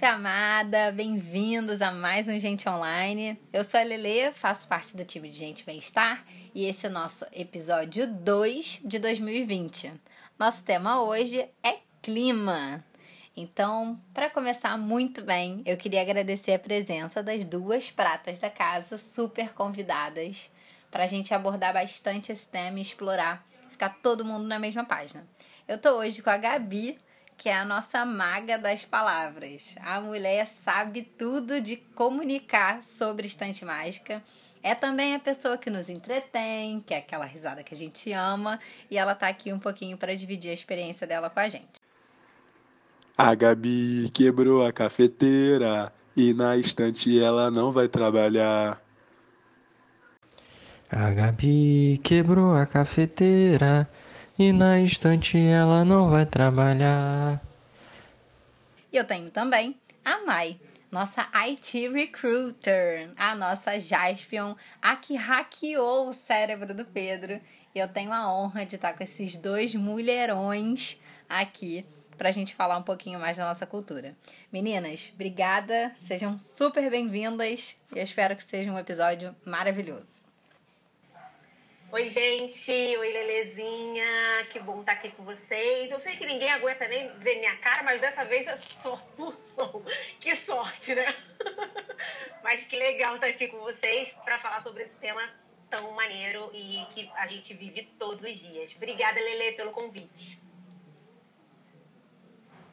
trupe amada, bem-vindos a mais um Gente Online. Eu sou a Lele, faço parte do time de Gente Bem-Estar e esse é o nosso episódio 2 de 2020. Nosso tema hoje é clima. Então, para começar muito bem, eu queria agradecer a presença das duas pratas da casa, super convidadas, para a gente abordar bastante esse tema e explorar, ficar todo mundo na mesma página. Eu tô hoje com a Gabi, que é a nossa maga das palavras. A mulher sabe tudo de comunicar sobre estante mágica. É também a pessoa que nos entretém, que é aquela risada que a gente ama, e ela tá aqui um pouquinho para dividir a experiência dela com a gente. A Gabi quebrou a cafeteira e na estante ela não vai trabalhar. A Gabi quebrou a cafeteira e na estante ela não vai trabalhar. E eu tenho também a Mai, nossa IT Recruiter, a nossa Jaspion, a que hackeou o cérebro do Pedro. E eu tenho a honra de estar com esses dois mulherões aqui para a gente falar um pouquinho mais da nossa cultura. Meninas, obrigada, sejam super bem-vindas e eu espero que seja um episódio maravilhoso. Oi, gente. Oi, Lelezinha. Que bom estar aqui com vocês. Eu sei que ninguém aguenta nem ver minha cara, mas dessa vez é só por som. Que sorte, né? mas que legal estar aqui com vocês para falar sobre esse tema tão maneiro e que a gente vive todos os dias. Obrigada, Lele, pelo convite.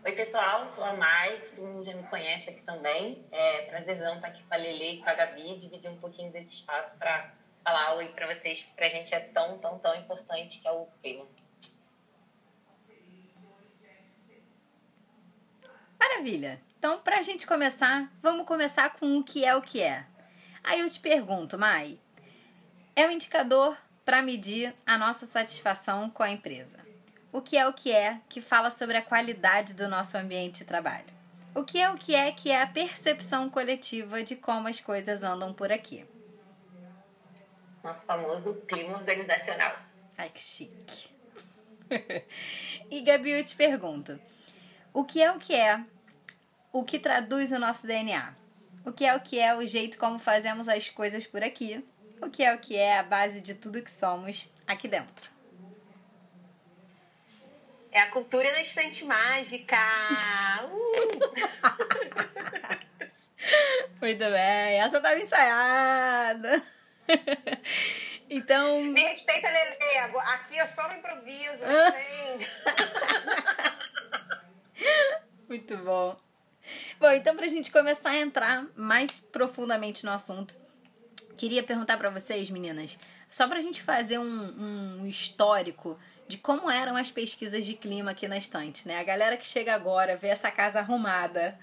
Oi, pessoal. Sou a Mai. Todo mundo já me conhece aqui também. É prazerzão estar aqui com a Lele e com a Gabi, dividir um pouquinho desse espaço para falar oi para vocês, que pra gente é tão, tão, tão importante, que é o clima. Maravilha! Então, para a gente começar, vamos começar com o que é o que é. Aí eu te pergunto, Mai, é um indicador para medir a nossa satisfação com a empresa. O que é o que é que fala sobre a qualidade do nosso ambiente de trabalho? O que é o que é que é a percepção coletiva de como as coisas andam por aqui? Nosso famoso clima organizacional. Ai, que chique. e Gabi, eu te pergunto: o que é o que é o que traduz o nosso DNA? O que é o que é o jeito como fazemos as coisas por aqui? O que é o que é a base de tudo que somos aqui dentro? É a cultura da estante mágica! Uh! Muito bem, essa estava ensaiada! então. Me respeita, Lele. Aqui eu só no improviso, Muito bom. Bom, então pra gente começar a entrar mais profundamente no assunto, queria perguntar para vocês, meninas, só pra gente fazer um, um histórico de como eram as pesquisas de clima aqui na estante, né? A galera que chega agora, vê essa casa arrumada,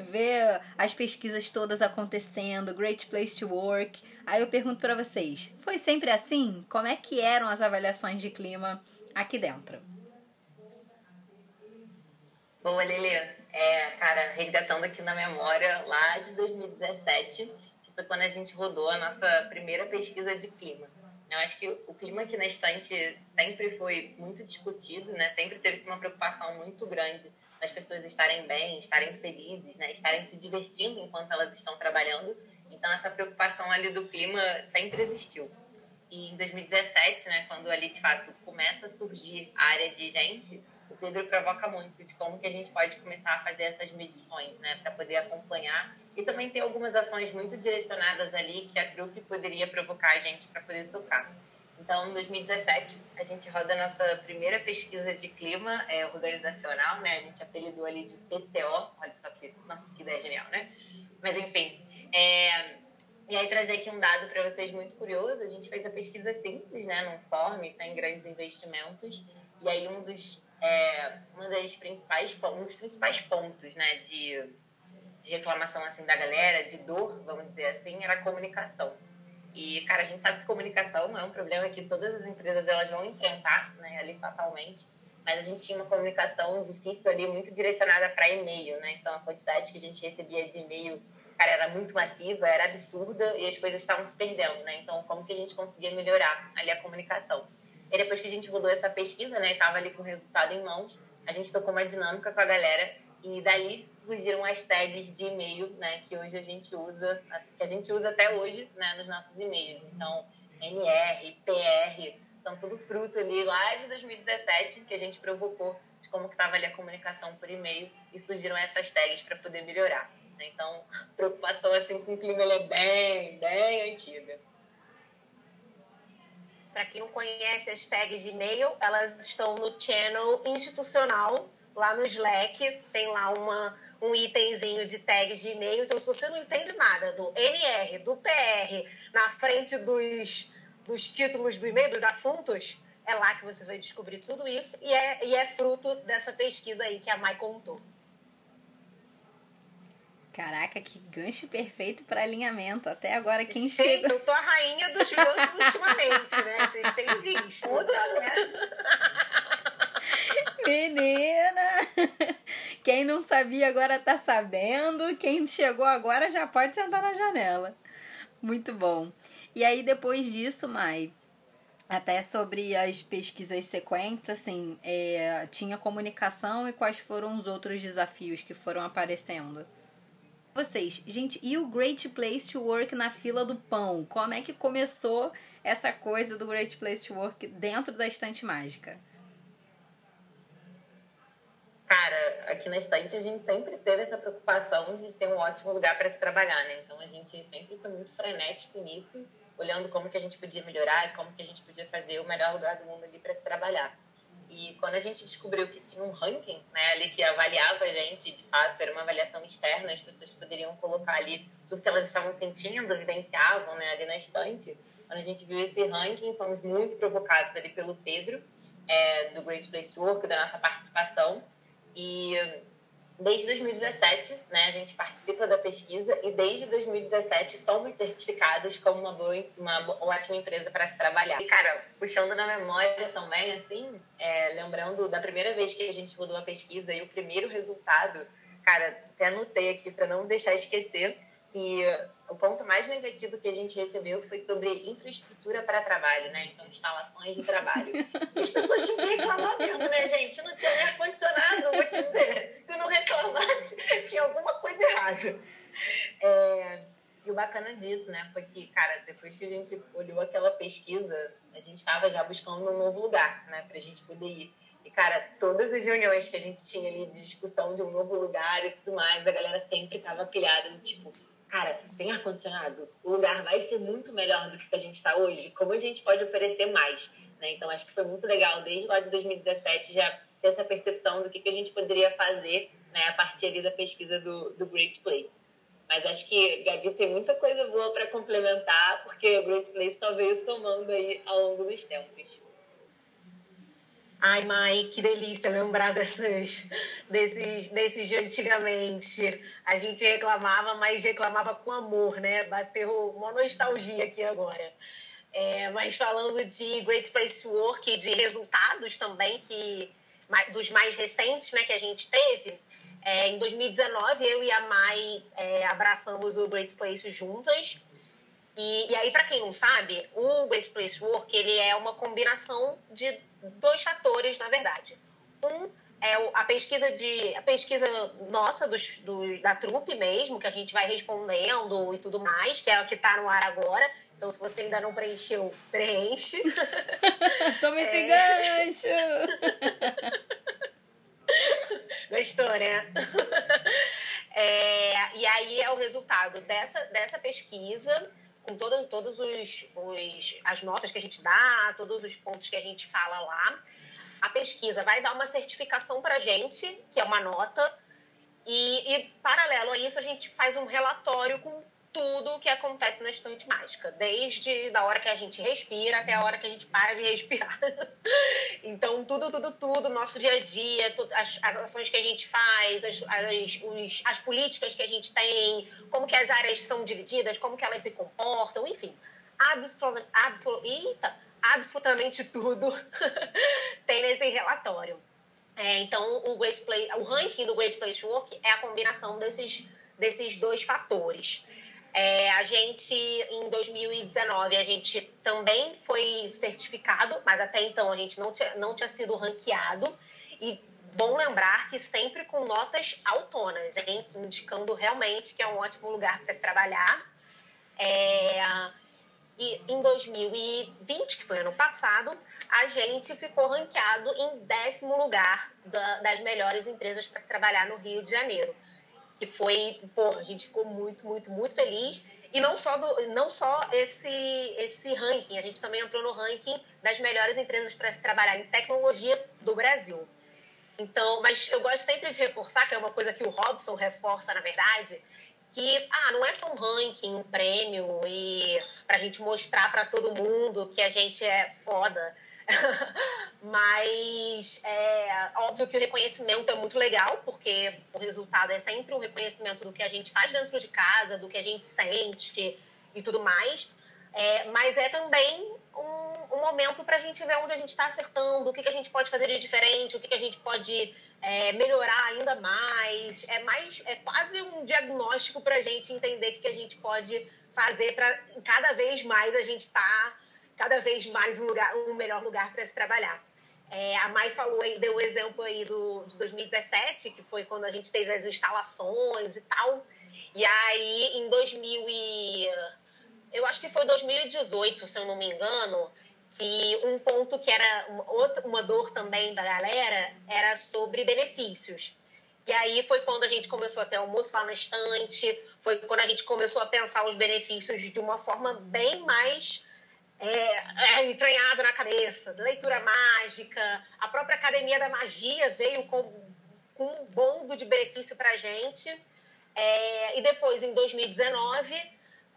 ver as pesquisas todas acontecendo, Great Place to Work. Aí eu pergunto para vocês, foi sempre assim? Como é que eram as avaliações de clima aqui dentro? Boa, Lili. É, cara, resgatando aqui na memória, lá de 2017, que foi quando a gente rodou a nossa primeira pesquisa de clima. Eu acho que o clima aqui na estante sempre foi muito discutido, né? Sempre teve uma preocupação muito grande das pessoas estarem bem, estarem felizes, né? estarem se divertindo enquanto elas estão trabalhando. Então, essa preocupação ali do clima sempre existiu. E em 2017, né, quando ali de fato começa a surgir a área de gente, o Pedro provoca muito de como que a gente pode começar a fazer essas medições, né, para poder acompanhar e também ter algumas ações muito direcionadas ali que a trupe poderia provocar a gente para poder tocar. Então, em 2017, a gente roda a nossa primeira pesquisa de clima é, organizacional, né? A gente apelidou ali de PCO, olha só que, nossa, que ideia genial, né? Mas, enfim, é, e aí trazer aqui um dado para vocês muito curioso, a gente fez a pesquisa simples, né? Num form, sem grandes investimentos, e aí um dos, é, uma das principais, um dos principais pontos, né? De, de reclamação, assim, da galera, de dor, vamos dizer assim, era a comunicação. E, cara, a gente sabe que comunicação é um problema que todas as empresas elas vão enfrentar, né, ali fatalmente. Mas a gente tinha uma comunicação difícil ali, muito direcionada para e-mail, né? Então a quantidade que a gente recebia de e-mail, cara, era muito massiva, era absurda e as coisas estavam se perdendo, né? Então como que a gente conseguia melhorar ali a comunicação? E depois que a gente rodou essa pesquisa, né, e tava ali com o resultado em mãos, a gente tocou uma dinâmica com a galera E daí surgiram as tags de e-mail, né, que hoje a gente usa, que a gente usa até hoje, né, nos nossos e-mails. Então, NR, PR, são tudo fruto ali lá de 2017 que a gente provocou de como estava ali a comunicação por e-mail e surgiram essas tags para poder melhorar. Então, a preocupação assim com o clima é bem, bem antiga. Para quem não conhece as tags de e-mail, elas estão no channel institucional, lá no Slack, tem lá uma, um itemzinho de tags de e-mail. Então, se você não entende nada do NR, do PR, na frente dos, dos títulos do e-mail, dos assuntos, é lá que você vai descobrir tudo isso e é, e é fruto dessa pesquisa aí que a Mai contou. Caraca, que gancho perfeito para alinhamento. Até agora quem Gente, chega. eu tô a rainha dos ganchos ultimamente, né? Vocês têm visto. Menina! Quem não sabia agora tá sabendo. Quem chegou agora já pode sentar na janela. Muito bom. E aí, depois disso, Mai, até sobre as pesquisas sequentes, assim, é, tinha comunicação e quais foram os outros desafios que foram aparecendo? Vocês, gente, e o Great Place to Work na fila do pão? Como é que começou essa coisa do Great Place to Work dentro da estante mágica? Cara, aqui na estante a gente sempre teve essa preocupação de ser um ótimo lugar para se trabalhar, né? Então a gente sempre foi muito frenético nisso, olhando como que a gente podia melhorar e como que a gente podia fazer o melhor lugar do mundo ali para se trabalhar. E quando a gente descobriu que tinha um ranking, né, ali que avaliava a gente, de fato, era uma avaliação externa, as pessoas poderiam colocar ali tudo que elas estavam sentindo, vivenciavam, né, ali na estante. Quando a gente viu esse ranking, fomos muito provocados ali pelo Pedro, é, do Great Place Work, da nossa participação. E desde 2017, né, a gente participa da pesquisa e desde 2017 somos certificados como uma boa, uma ótima empresa para se trabalhar. E, cara, puxando na memória também, assim, é, lembrando da primeira vez que a gente rodou a pesquisa e o primeiro resultado, cara, até anotei aqui para não deixar esquecer que o ponto mais negativo que a gente recebeu foi sobre infraestrutura para trabalho, né? Então, instalações de trabalho. As pessoas tinham que reclamar mesmo, né, gente? Não tinha nem ar-condicionado, vou te dizer. Se não reclamasse, tinha alguma coisa errada. É... E o bacana disso, né, foi que, cara, depois que a gente olhou aquela pesquisa, a gente estava já buscando um novo lugar, né, pra gente poder ir. E, cara, todas as reuniões que a gente tinha ali de discussão de um novo lugar e tudo mais, a galera sempre tava pilhada, tipo, cara, tem ar-condicionado? O lugar vai ser muito melhor do que a gente está hoje? Como a gente pode oferecer mais? Né? Então, acho que foi muito legal, desde lá de 2017, já ter essa percepção do que, que a gente poderia fazer né, a partir ali da pesquisa do, do Great Place. Mas acho que Gabi tem muita coisa boa para complementar, porque o Great Place só veio somando aí ao longo dos tempos. Ai, Mai, que delícia lembrar dessas, desses, desses de antigamente. A gente reclamava, mas reclamava com amor, né? Bateu uma nostalgia aqui agora. É, mas falando de Great Place Work e de resultados também, que, dos mais recentes né, que a gente teve, é, em 2019 eu e a Mai é, abraçamos o Great Place juntas. E, e aí, para quem não sabe, o Great Place Work ele é uma combinação de dois fatores, na verdade. Um é a pesquisa de a pesquisa nossa dos, do, da trupe mesmo, que a gente vai respondendo e tudo mais, que é o que está no ar agora. Então, se você ainda não preencheu, preenche. Toma esse é... gancho! Gostou, né? É, e aí é o resultado dessa, dessa pesquisa com todas, todos os, os, as notas que a gente dá, todos os pontos que a gente fala lá. A pesquisa vai dar uma certificação para a gente, que é uma nota, e, e, paralelo a isso, a gente faz um relatório com tudo o que acontece na estante mágica, desde da hora que a gente respira até a hora que a gente para de respirar. então, tudo, tudo, tudo, nosso dia a dia, as, as ações que a gente faz, as, as, os, as políticas que a gente tem, como que as áreas são divididas, como que elas se comportam, enfim. Absolutamente tudo tem nesse relatório. É, então, o, Great Play, o ranking do Great Place Work é a combinação desses, desses dois fatores. É, a gente, em 2019, a gente também foi certificado, mas até então a gente não tinha, não tinha sido ranqueado. E bom lembrar que sempre com notas autonas, hein? indicando realmente que é um ótimo lugar para se trabalhar. É... E em 2020, que foi ano passado, a gente ficou ranqueado em décimo lugar da, das melhores empresas para se trabalhar no Rio de Janeiro. Que foi, pô, a gente ficou muito, muito, muito feliz. E não só, do, não só esse, esse ranking, a gente também entrou no ranking das melhores empresas para se trabalhar em tecnologia do Brasil. Então, mas eu gosto sempre de reforçar, que é uma coisa que o Robson reforça, na verdade, que ah, não é só um ranking, um prêmio e para a gente mostrar para todo mundo que a gente é foda. Mas é óbvio que o reconhecimento é muito legal, porque o resultado é sempre um reconhecimento do que a gente faz dentro de casa, do que a gente sente e tudo mais. É, mas é também um, um momento para a gente ver onde a gente está acertando, o que, que a gente pode fazer de diferente, o que, que a gente pode é, melhorar ainda mais. É mais é quase um diagnóstico para a gente entender o que, que a gente pode fazer para cada vez mais a gente estar tá cada vez mais um, lugar, um melhor lugar para se trabalhar. É, a Mai falou aí, deu o exemplo aí do, de 2017, que foi quando a gente teve as instalações e tal. E aí, em 2000 e... Eu acho que foi 2018, se eu não me engano, que um ponto que era uma, dor também da galera era sobre benefícios. E aí foi quando a gente começou a ter almoço lá na estante, foi quando a gente começou a pensar os benefícios de uma forma bem mais é, é, entranhado na cabeça, leitura mágica, a própria Academia da Magia veio com, com um bondo de benefício para gente. É, e depois, em 2019,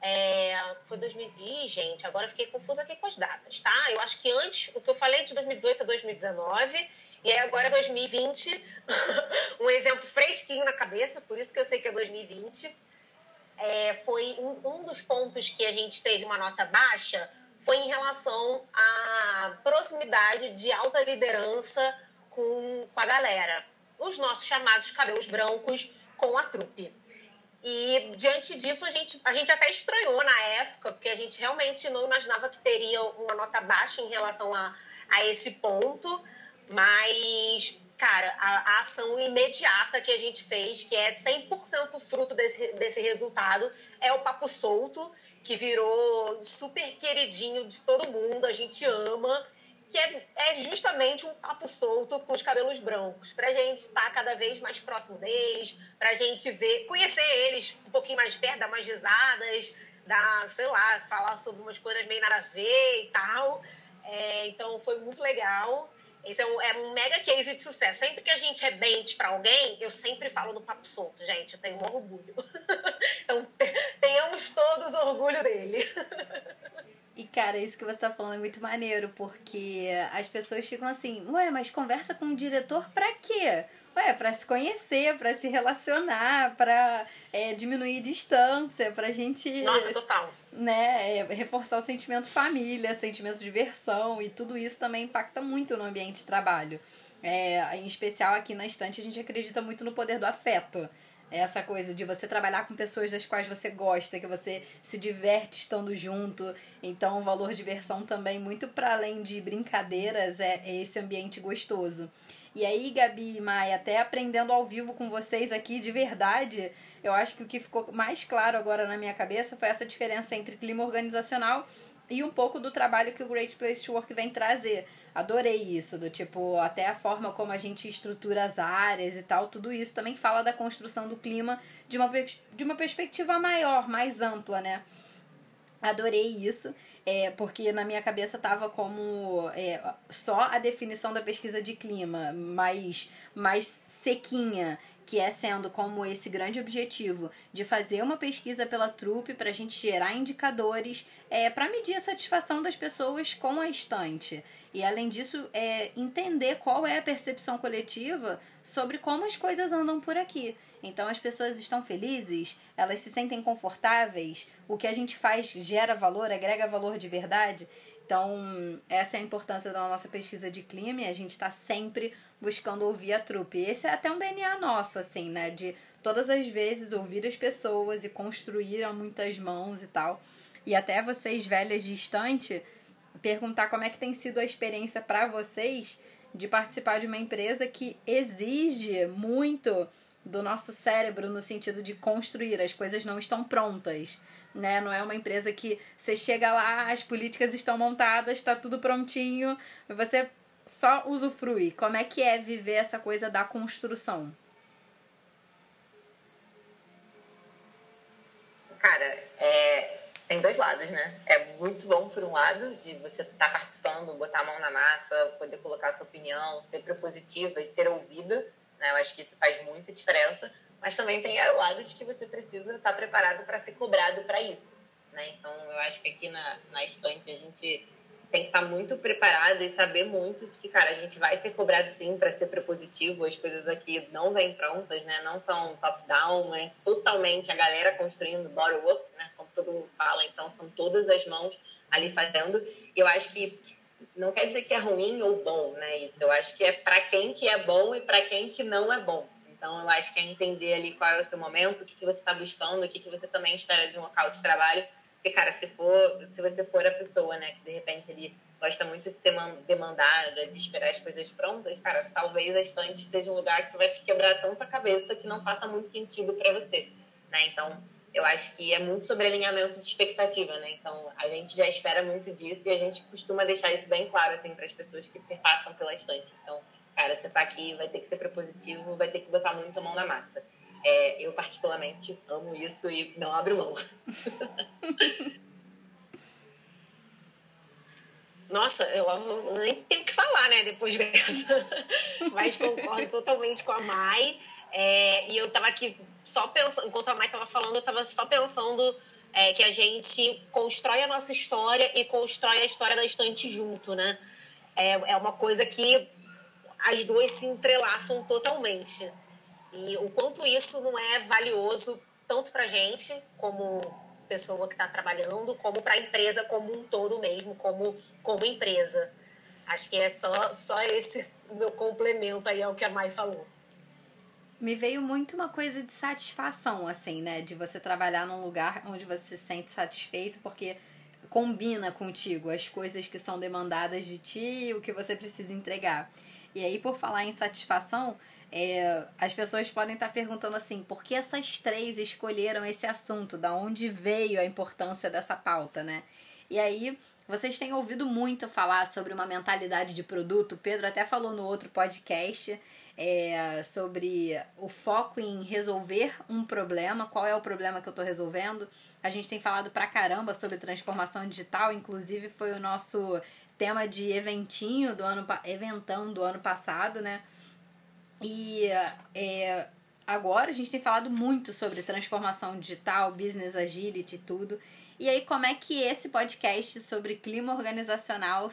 é, foi 2000. Ih, gente, agora fiquei confusa aqui com as datas, tá? Eu acho que antes, o que eu falei de 2018 a 2019, e aí agora é 2020, um exemplo fresquinho na cabeça, por isso que eu sei que é 2020. É, foi um, um dos pontos que a gente teve uma nota baixa foi em relação à proximidade de alta liderança com, com a galera. Os nossos chamados cabelos brancos com a trupe. E diante disso, a gente, a gente até estranhou na época, porque a gente realmente não imaginava que teria uma nota baixa em relação a, a esse ponto. Mas, cara, a, a ação imediata que a gente fez, que é 100% fruto desse, desse resultado, é o papo solto que virou super queridinho de todo mundo, a gente ama, que é, é justamente um papo solto com os cabelos brancos, pra gente estar cada vez mais próximo deles, pra gente ver, conhecer eles um pouquinho mais perto, dar umas risadas, dar, sei lá, falar sobre umas coisas meio nada a ver e tal. É, então foi muito legal. Esse é um, é um mega case de sucesso. Sempre que a gente rebente para alguém, eu sempre falo do papo solto, gente. Eu tenho um orgulho. então, tenhamos todos orgulho dele. E, cara, isso que você tá falando é muito maneiro, porque as pessoas ficam assim, ué, mas conversa com o diretor pra quê? Ué, pra se conhecer, pra se relacionar, pra é, diminuir distância, pra gente. Nossa, total. Né, é, reforçar o sentimento família, sentimento de diversão, e tudo isso também impacta muito no ambiente de trabalho. É, em especial aqui na estante, a gente acredita muito no poder do afeto. Essa coisa de você trabalhar com pessoas das quais você gosta, que você se diverte estando junto. Então, o valor diversão também, muito para além de brincadeiras, é, é esse ambiente gostoso. E aí, Gabi e Maia, até aprendendo ao vivo com vocês aqui de verdade, eu acho que o que ficou mais claro agora na minha cabeça foi essa diferença entre clima organizacional e um pouco do trabalho que o Great Place to Work vem trazer. Adorei isso, do tipo, até a forma como a gente estrutura as áreas e tal, tudo isso também fala da construção do clima de uma, de uma perspectiva maior, mais ampla, né? Adorei isso é, porque na minha cabeça tava como é, só a definição da pesquisa de clima, mais, mais sequinha, que é sendo como esse grande objetivo de fazer uma pesquisa pela trupe para a gente gerar indicadores é, para medir a satisfação das pessoas com a estante. E além disso, é, entender qual é a percepção coletiva sobre como as coisas andam por aqui. Então as pessoas estão felizes, elas se sentem confortáveis, o que a gente faz gera valor, agrega valor de verdade. Então, essa é a importância da nossa pesquisa de clima e a gente está sempre buscando ouvir a trupe. Esse é até um DNA nosso, assim, né? De todas as vezes ouvir as pessoas e construir a muitas mãos e tal. E até vocês velhas distante perguntar como é que tem sido a experiência para vocês de participar de uma empresa que exige muito do nosso cérebro no sentido de construir, as coisas não estão prontas. Né? Não é uma empresa que você chega lá, as políticas estão montadas, está tudo prontinho, você só usufrui. Como é que é viver essa coisa da construção? Cara, é, tem dois lados, né? É muito bom, por um lado, de você estar tá participando, botar a mão na massa, poder colocar sua opinião, ser propositiva e ser ouvida. Né? Eu acho que isso faz muita diferença. Mas também tem o lado de que você precisa estar tá preparado para ser cobrado para isso. Né? Então, eu acho que aqui na, na estante a gente tem que estar tá muito preparado e saber muito de que, cara, a gente vai ser cobrado sim para ser propositivo. As coisas aqui não vêm prontas, né? Não são top-down, é totalmente a galera construindo bottom-up, né? Como todo mundo fala. Então, são todas as mãos ali fazendo. Eu acho que não quer dizer que é ruim ou bom, né? Isso. Eu acho que é para quem que é bom e para quem que não é bom. Então, eu acho que é entender ali qual é o seu momento, o que, que você está buscando, o que, que você também espera de um local de trabalho porque, cara, se, for, se você for a pessoa, né, que de repente ele gosta muito de ser demandada, de esperar as coisas prontas, cara, talvez a estante seja um lugar que vai te quebrar tanta cabeça que não faça muito sentido para você, né? Então, eu acho que é muito sobre alinhamento de expectativa, né? Então, a gente já espera muito disso e a gente costuma deixar isso bem claro, assim, para as pessoas que passam pela estante. Então, cara, você tá aqui, vai ter que ser propositivo, vai ter que botar muito a mão na massa. É, eu, particularmente, amo isso e não abro mão. Nossa, eu nem tenho o que falar, né, depois dessa. Mas concordo totalmente com a Mai. É, e eu tava aqui só pensando, enquanto a Mai tava falando, eu tava só pensando é, que a gente constrói a nossa história e constrói a história da estante junto, né? É, é uma coisa que as duas se entrelaçam totalmente. E o quanto isso não é valioso tanto para a gente, como pessoa que está trabalhando, como para a empresa como um todo mesmo, como, como empresa. Acho que é só, só esse meu complemento aí ao que a Mai falou. Me veio muito uma coisa de satisfação, assim, né? De você trabalhar num lugar onde você se sente satisfeito, porque combina contigo as coisas que são demandadas de ti o que você precisa entregar. E aí, por falar em satisfação, é, as pessoas podem estar perguntando assim, por que essas três escolheram esse assunto? Da onde veio a importância dessa pauta, né? E aí, vocês têm ouvido muito falar sobre uma mentalidade de produto. O Pedro até falou no outro podcast é, sobre o foco em resolver um problema. Qual é o problema que eu estou resolvendo? A gente tem falado pra caramba sobre transformação digital, inclusive foi o nosso tema de eventinho do ano eventão do ano passado, né? E é, agora a gente tem falado muito sobre transformação digital, business agility e tudo. E aí, como é que esse podcast sobre clima organizacional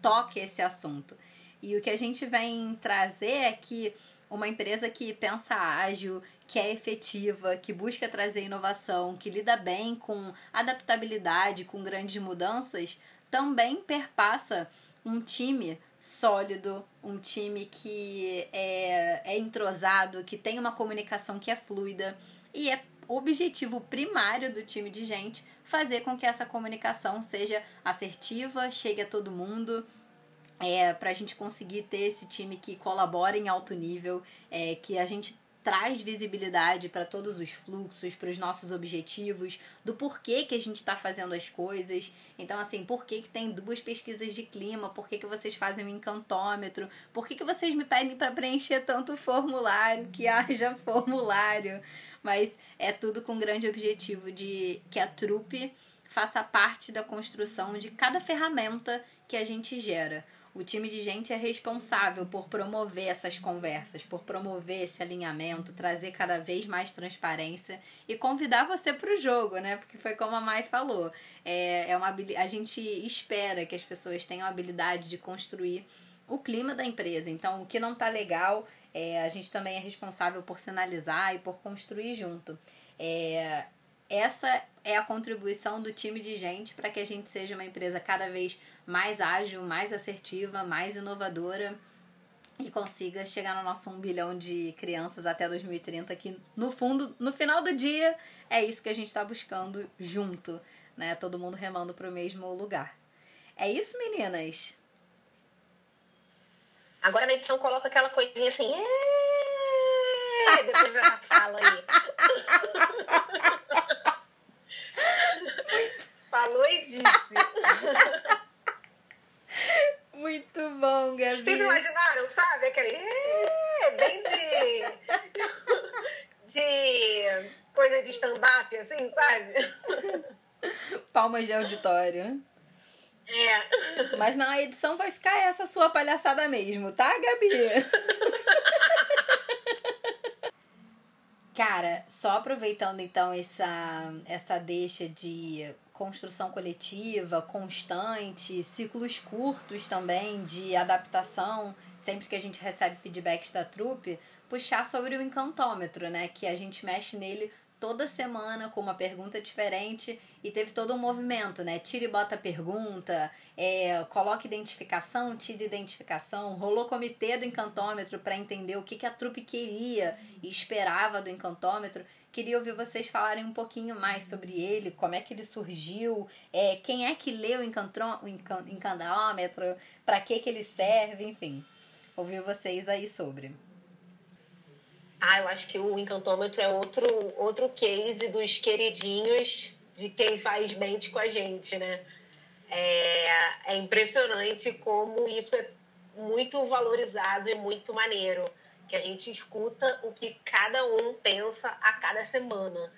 toca esse assunto? E o que a gente vem trazer é que uma empresa que pensa ágil, que é efetiva, que busca trazer inovação, que lida bem com adaptabilidade, com grandes mudanças, também perpassa um time sólido, um time que é, é entrosado, que tem uma comunicação que é fluida e é objetivo primário do time de gente fazer com que essa comunicação seja assertiva, chegue a todo mundo, é, para a gente conseguir ter esse time que colabora em alto nível, é, que a gente traz visibilidade para todos os fluxos, para os nossos objetivos, do porquê que a gente está fazendo as coisas. Então, assim, por que, tem duas pesquisas de clima? Por que, vocês fazem um encantômetro? Por que, vocês me pedem para preencher tanto formulário? Que haja formulário. Mas é tudo com grande objetivo de que a trupe faça parte da construção de cada ferramenta que a gente gera. O time de gente é responsável por promover essas conversas, por promover esse alinhamento, trazer cada vez mais transparência e convidar você para o jogo, né? Porque foi como a Mai falou. É, é uma, a gente espera que as pessoas tenham a habilidade de construir o clima da empresa. Então, o que não está legal, é, a gente também é responsável por sinalizar e por construir junto. É, essa é a contribuição do time de gente para que a gente seja uma empresa cada vez mais ágil, mais assertiva, mais inovadora e consiga chegar no nosso 1 bilhão de crianças até 2030, que no fundo, no final do dia, é isso que a gente está buscando junto, né? Todo mundo remando para o mesmo lugar. É isso, meninas? Agora na edição coloca aquela coisinha assim. "É", Depois dessa fala aí. Falou e disse. Muito bom, Gabi. Vocês imaginaram, sabe? Aquele. "É", Bem de. de coisa de stand-up, assim, sabe? Palmas de auditório. É. Mas na edição vai ficar essa sua palhaçada mesmo, tá, Gabi? Cara, só aproveitando então essa, essa deixa de construção coletiva, constante, ciclos curtos também de adaptação, sempre que a gente recebe feedbacks da trupe, puxar sobre o encantômetro, né? Que a gente mexe nele toda semana com uma pergunta diferente e teve todo um movimento, né? Tira e bota pergunta, é, identificação, tira identificação, rolou comitê do encantômetro para entender o que, que a trupe queria e esperava do encantômetro. Queria ouvir vocês falarem um pouquinho mais sobre ele, como é que ele surgiu, é, quem é que leu o, encantro, o encan- encantômetro, para que, que ele serve, enfim. Ouvir vocês aí sobre. Ah, eu acho que o encantômetro é outro, outro case dos queridinhos de quem faz mente com a gente, né? É, é impressionante como isso é muito valorizado e muito maneiro. Que a gente escuta o que cada um pensa a cada semana.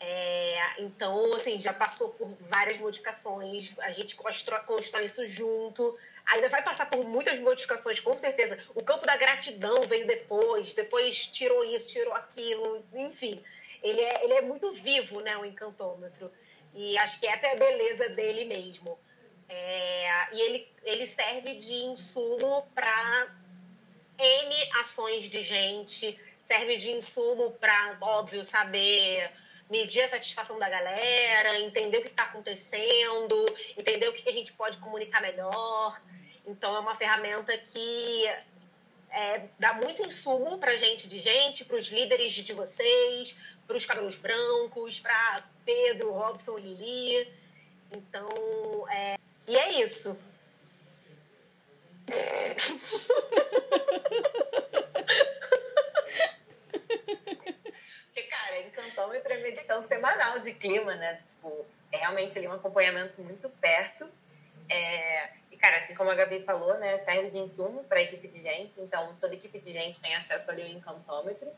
É, então, assim, já passou por várias modificações, a gente constrói, constrói isso junto. Ainda vai passar por muitas modificações, com certeza. O campo da gratidão veio depois, depois tirou isso, tirou aquilo, enfim. Ele é, ele é muito vivo, né, o encantômetro. E acho que essa é a beleza dele mesmo. É, e ele, ele serve de insumo para N ações de gente, serve de insumo para, óbvio, saber medir a satisfação da galera, entender o que está acontecendo, entender o que a gente pode comunicar melhor. Então, é uma ferramenta que é, dá muito insumo para gente de gente, para os líderes de vocês, para os cabelos brancos, para Pedro, Robson, Lili. Então, é, e é isso. Porque, cara, medição semanal de clima, né? Tipo, é realmente ali um acompanhamento muito perto. É... E, cara, assim como a Gabi falou, né? Serve de insumo para a equipe de gente. Então, toda equipe de gente tem acesso ali ao encantômetro.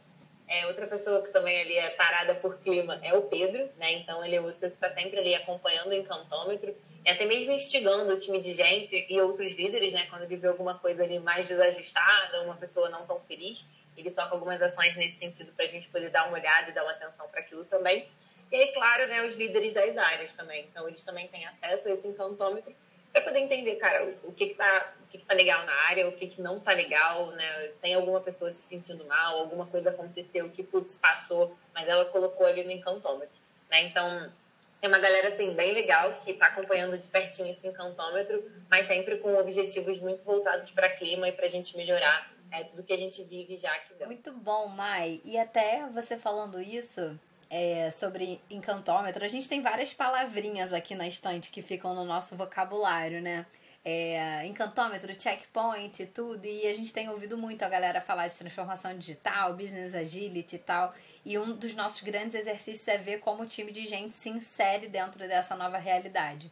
É, outra pessoa que também ali é parada por clima é o Pedro, né? Então ele é outro que está sempre ali acompanhando o encantômetro e até mesmo instigando o time de gente e outros líderes, né? Quando ele vê alguma coisa ali mais desajustada, uma pessoa não tão feliz, ele toca algumas ações nesse sentido para a gente poder dar uma olhada e dar uma atenção para aquilo também. E aí, claro, né, os líderes das áreas também. Então eles também têm acesso a esse encantômetro para poder entender, cara, o, que que tá, o que que tá legal na área, o que que não tá legal, né? Se tem alguma pessoa se sentindo mal, alguma coisa aconteceu que, putz, passou, mas ela colocou ali no encantômetro, né? Então, tem uma galera, assim, bem legal que tá acompanhando de pertinho esse encantômetro, mas sempre com objetivos muito voltados para clima e pra gente melhorar é, tudo que a gente vive já aqui dentro. Muito bom, Mai. E até você falando isso é, sobre encantômetro, a gente tem várias palavrinhas aqui na estante que ficam no nosso vocabulário, né? É, encantômetro, checkpoint, tudo. E a gente tem ouvido muito a galera falar de transformação digital, business agility e tal. E um dos nossos grandes exercícios é ver como o time de gente se insere dentro dessa nova realidade.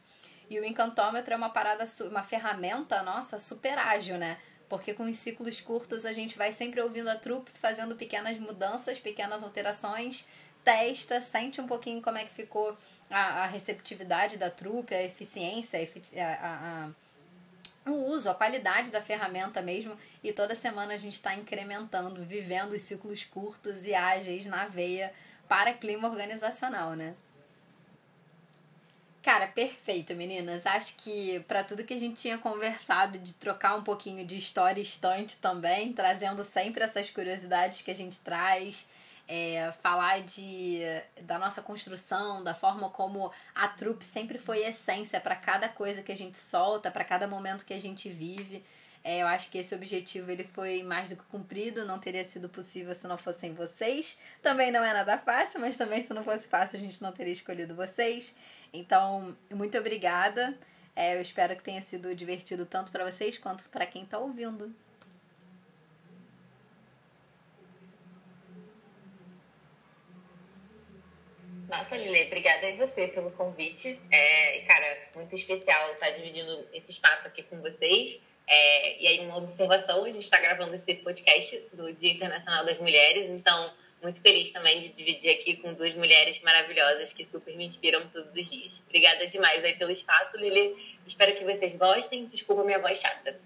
E o encantômetro é uma parada, uma ferramenta nossa super ágil, né? Porque com os ciclos curtos a gente vai sempre ouvindo a trupe, fazendo pequenas mudanças, pequenas alterações, testa, sente um pouquinho como é que ficou a, a receptividade da trupe, a eficiência, a, a- o uso, a qualidade da ferramenta mesmo. E toda semana a gente está incrementando, vivendo os ciclos curtos e ágeis na veia para clima organizacional, né? Cara, perfeito, meninas. Acho que para tudo que a gente tinha conversado, de trocar um pouquinho de história estante também, trazendo sempre essas curiosidades que a gente traz, é, falar de da nossa construção, da forma como a trupe sempre foi essência para cada coisa que a gente solta, para cada momento que a gente vive. É, eu acho que esse objetivo ele foi mais do que cumprido, não teria sido possível se não fossem vocês. Também não é nada fácil, mas também se não fosse fácil a gente não teria escolhido vocês. Então, muito obrigada. É, eu espero que tenha sido divertido tanto para vocês quanto para quem está ouvindo. Nossa, Lilê, obrigada a você pelo convite. É, cara, muito especial estar dividindo esse espaço aqui com vocês. É, e aí, uma observação: a gente está gravando esse podcast do Dia Internacional das Mulheres, então muito feliz também de dividir aqui com duas mulheres maravilhosas que super me inspiram todos os dias. Obrigada demais aí pelo espaço, Lili. Espero que vocês gostem. Desculpa minha voz chata.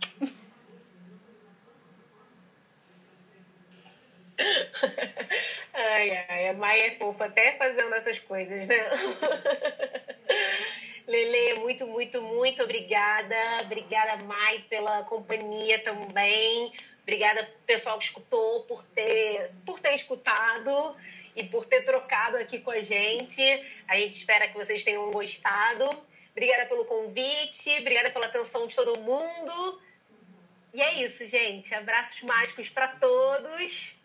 ai, ai, a Maia é fofa até fazendo essas coisas, né? Lele, muito, muito, muito obrigada. Obrigada, Mai, pela companhia também. Obrigada, pessoal que escutou, por ter, por ter escutado e por ter trocado aqui com a gente. A gente espera que vocês tenham gostado. Obrigada pelo convite, obrigada pela atenção de todo mundo. E é isso, gente. Abraços mágicos para todos.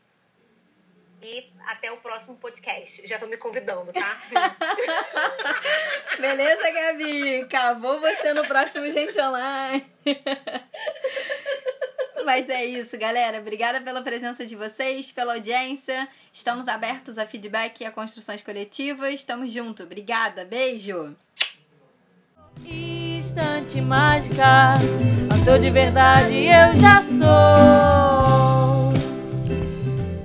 E até o próximo podcast. Já tô me convidando, tá? Beleza, Gabi? Acabou você no próximo Gente Online. Mas é isso, galera. Obrigada pela presença de vocês, pela audiência. Estamos abertos a feedback e a construções coletivas. Estamos juntos. Obrigada. Beijo. Instante mágica, ator de verdade eu já sou.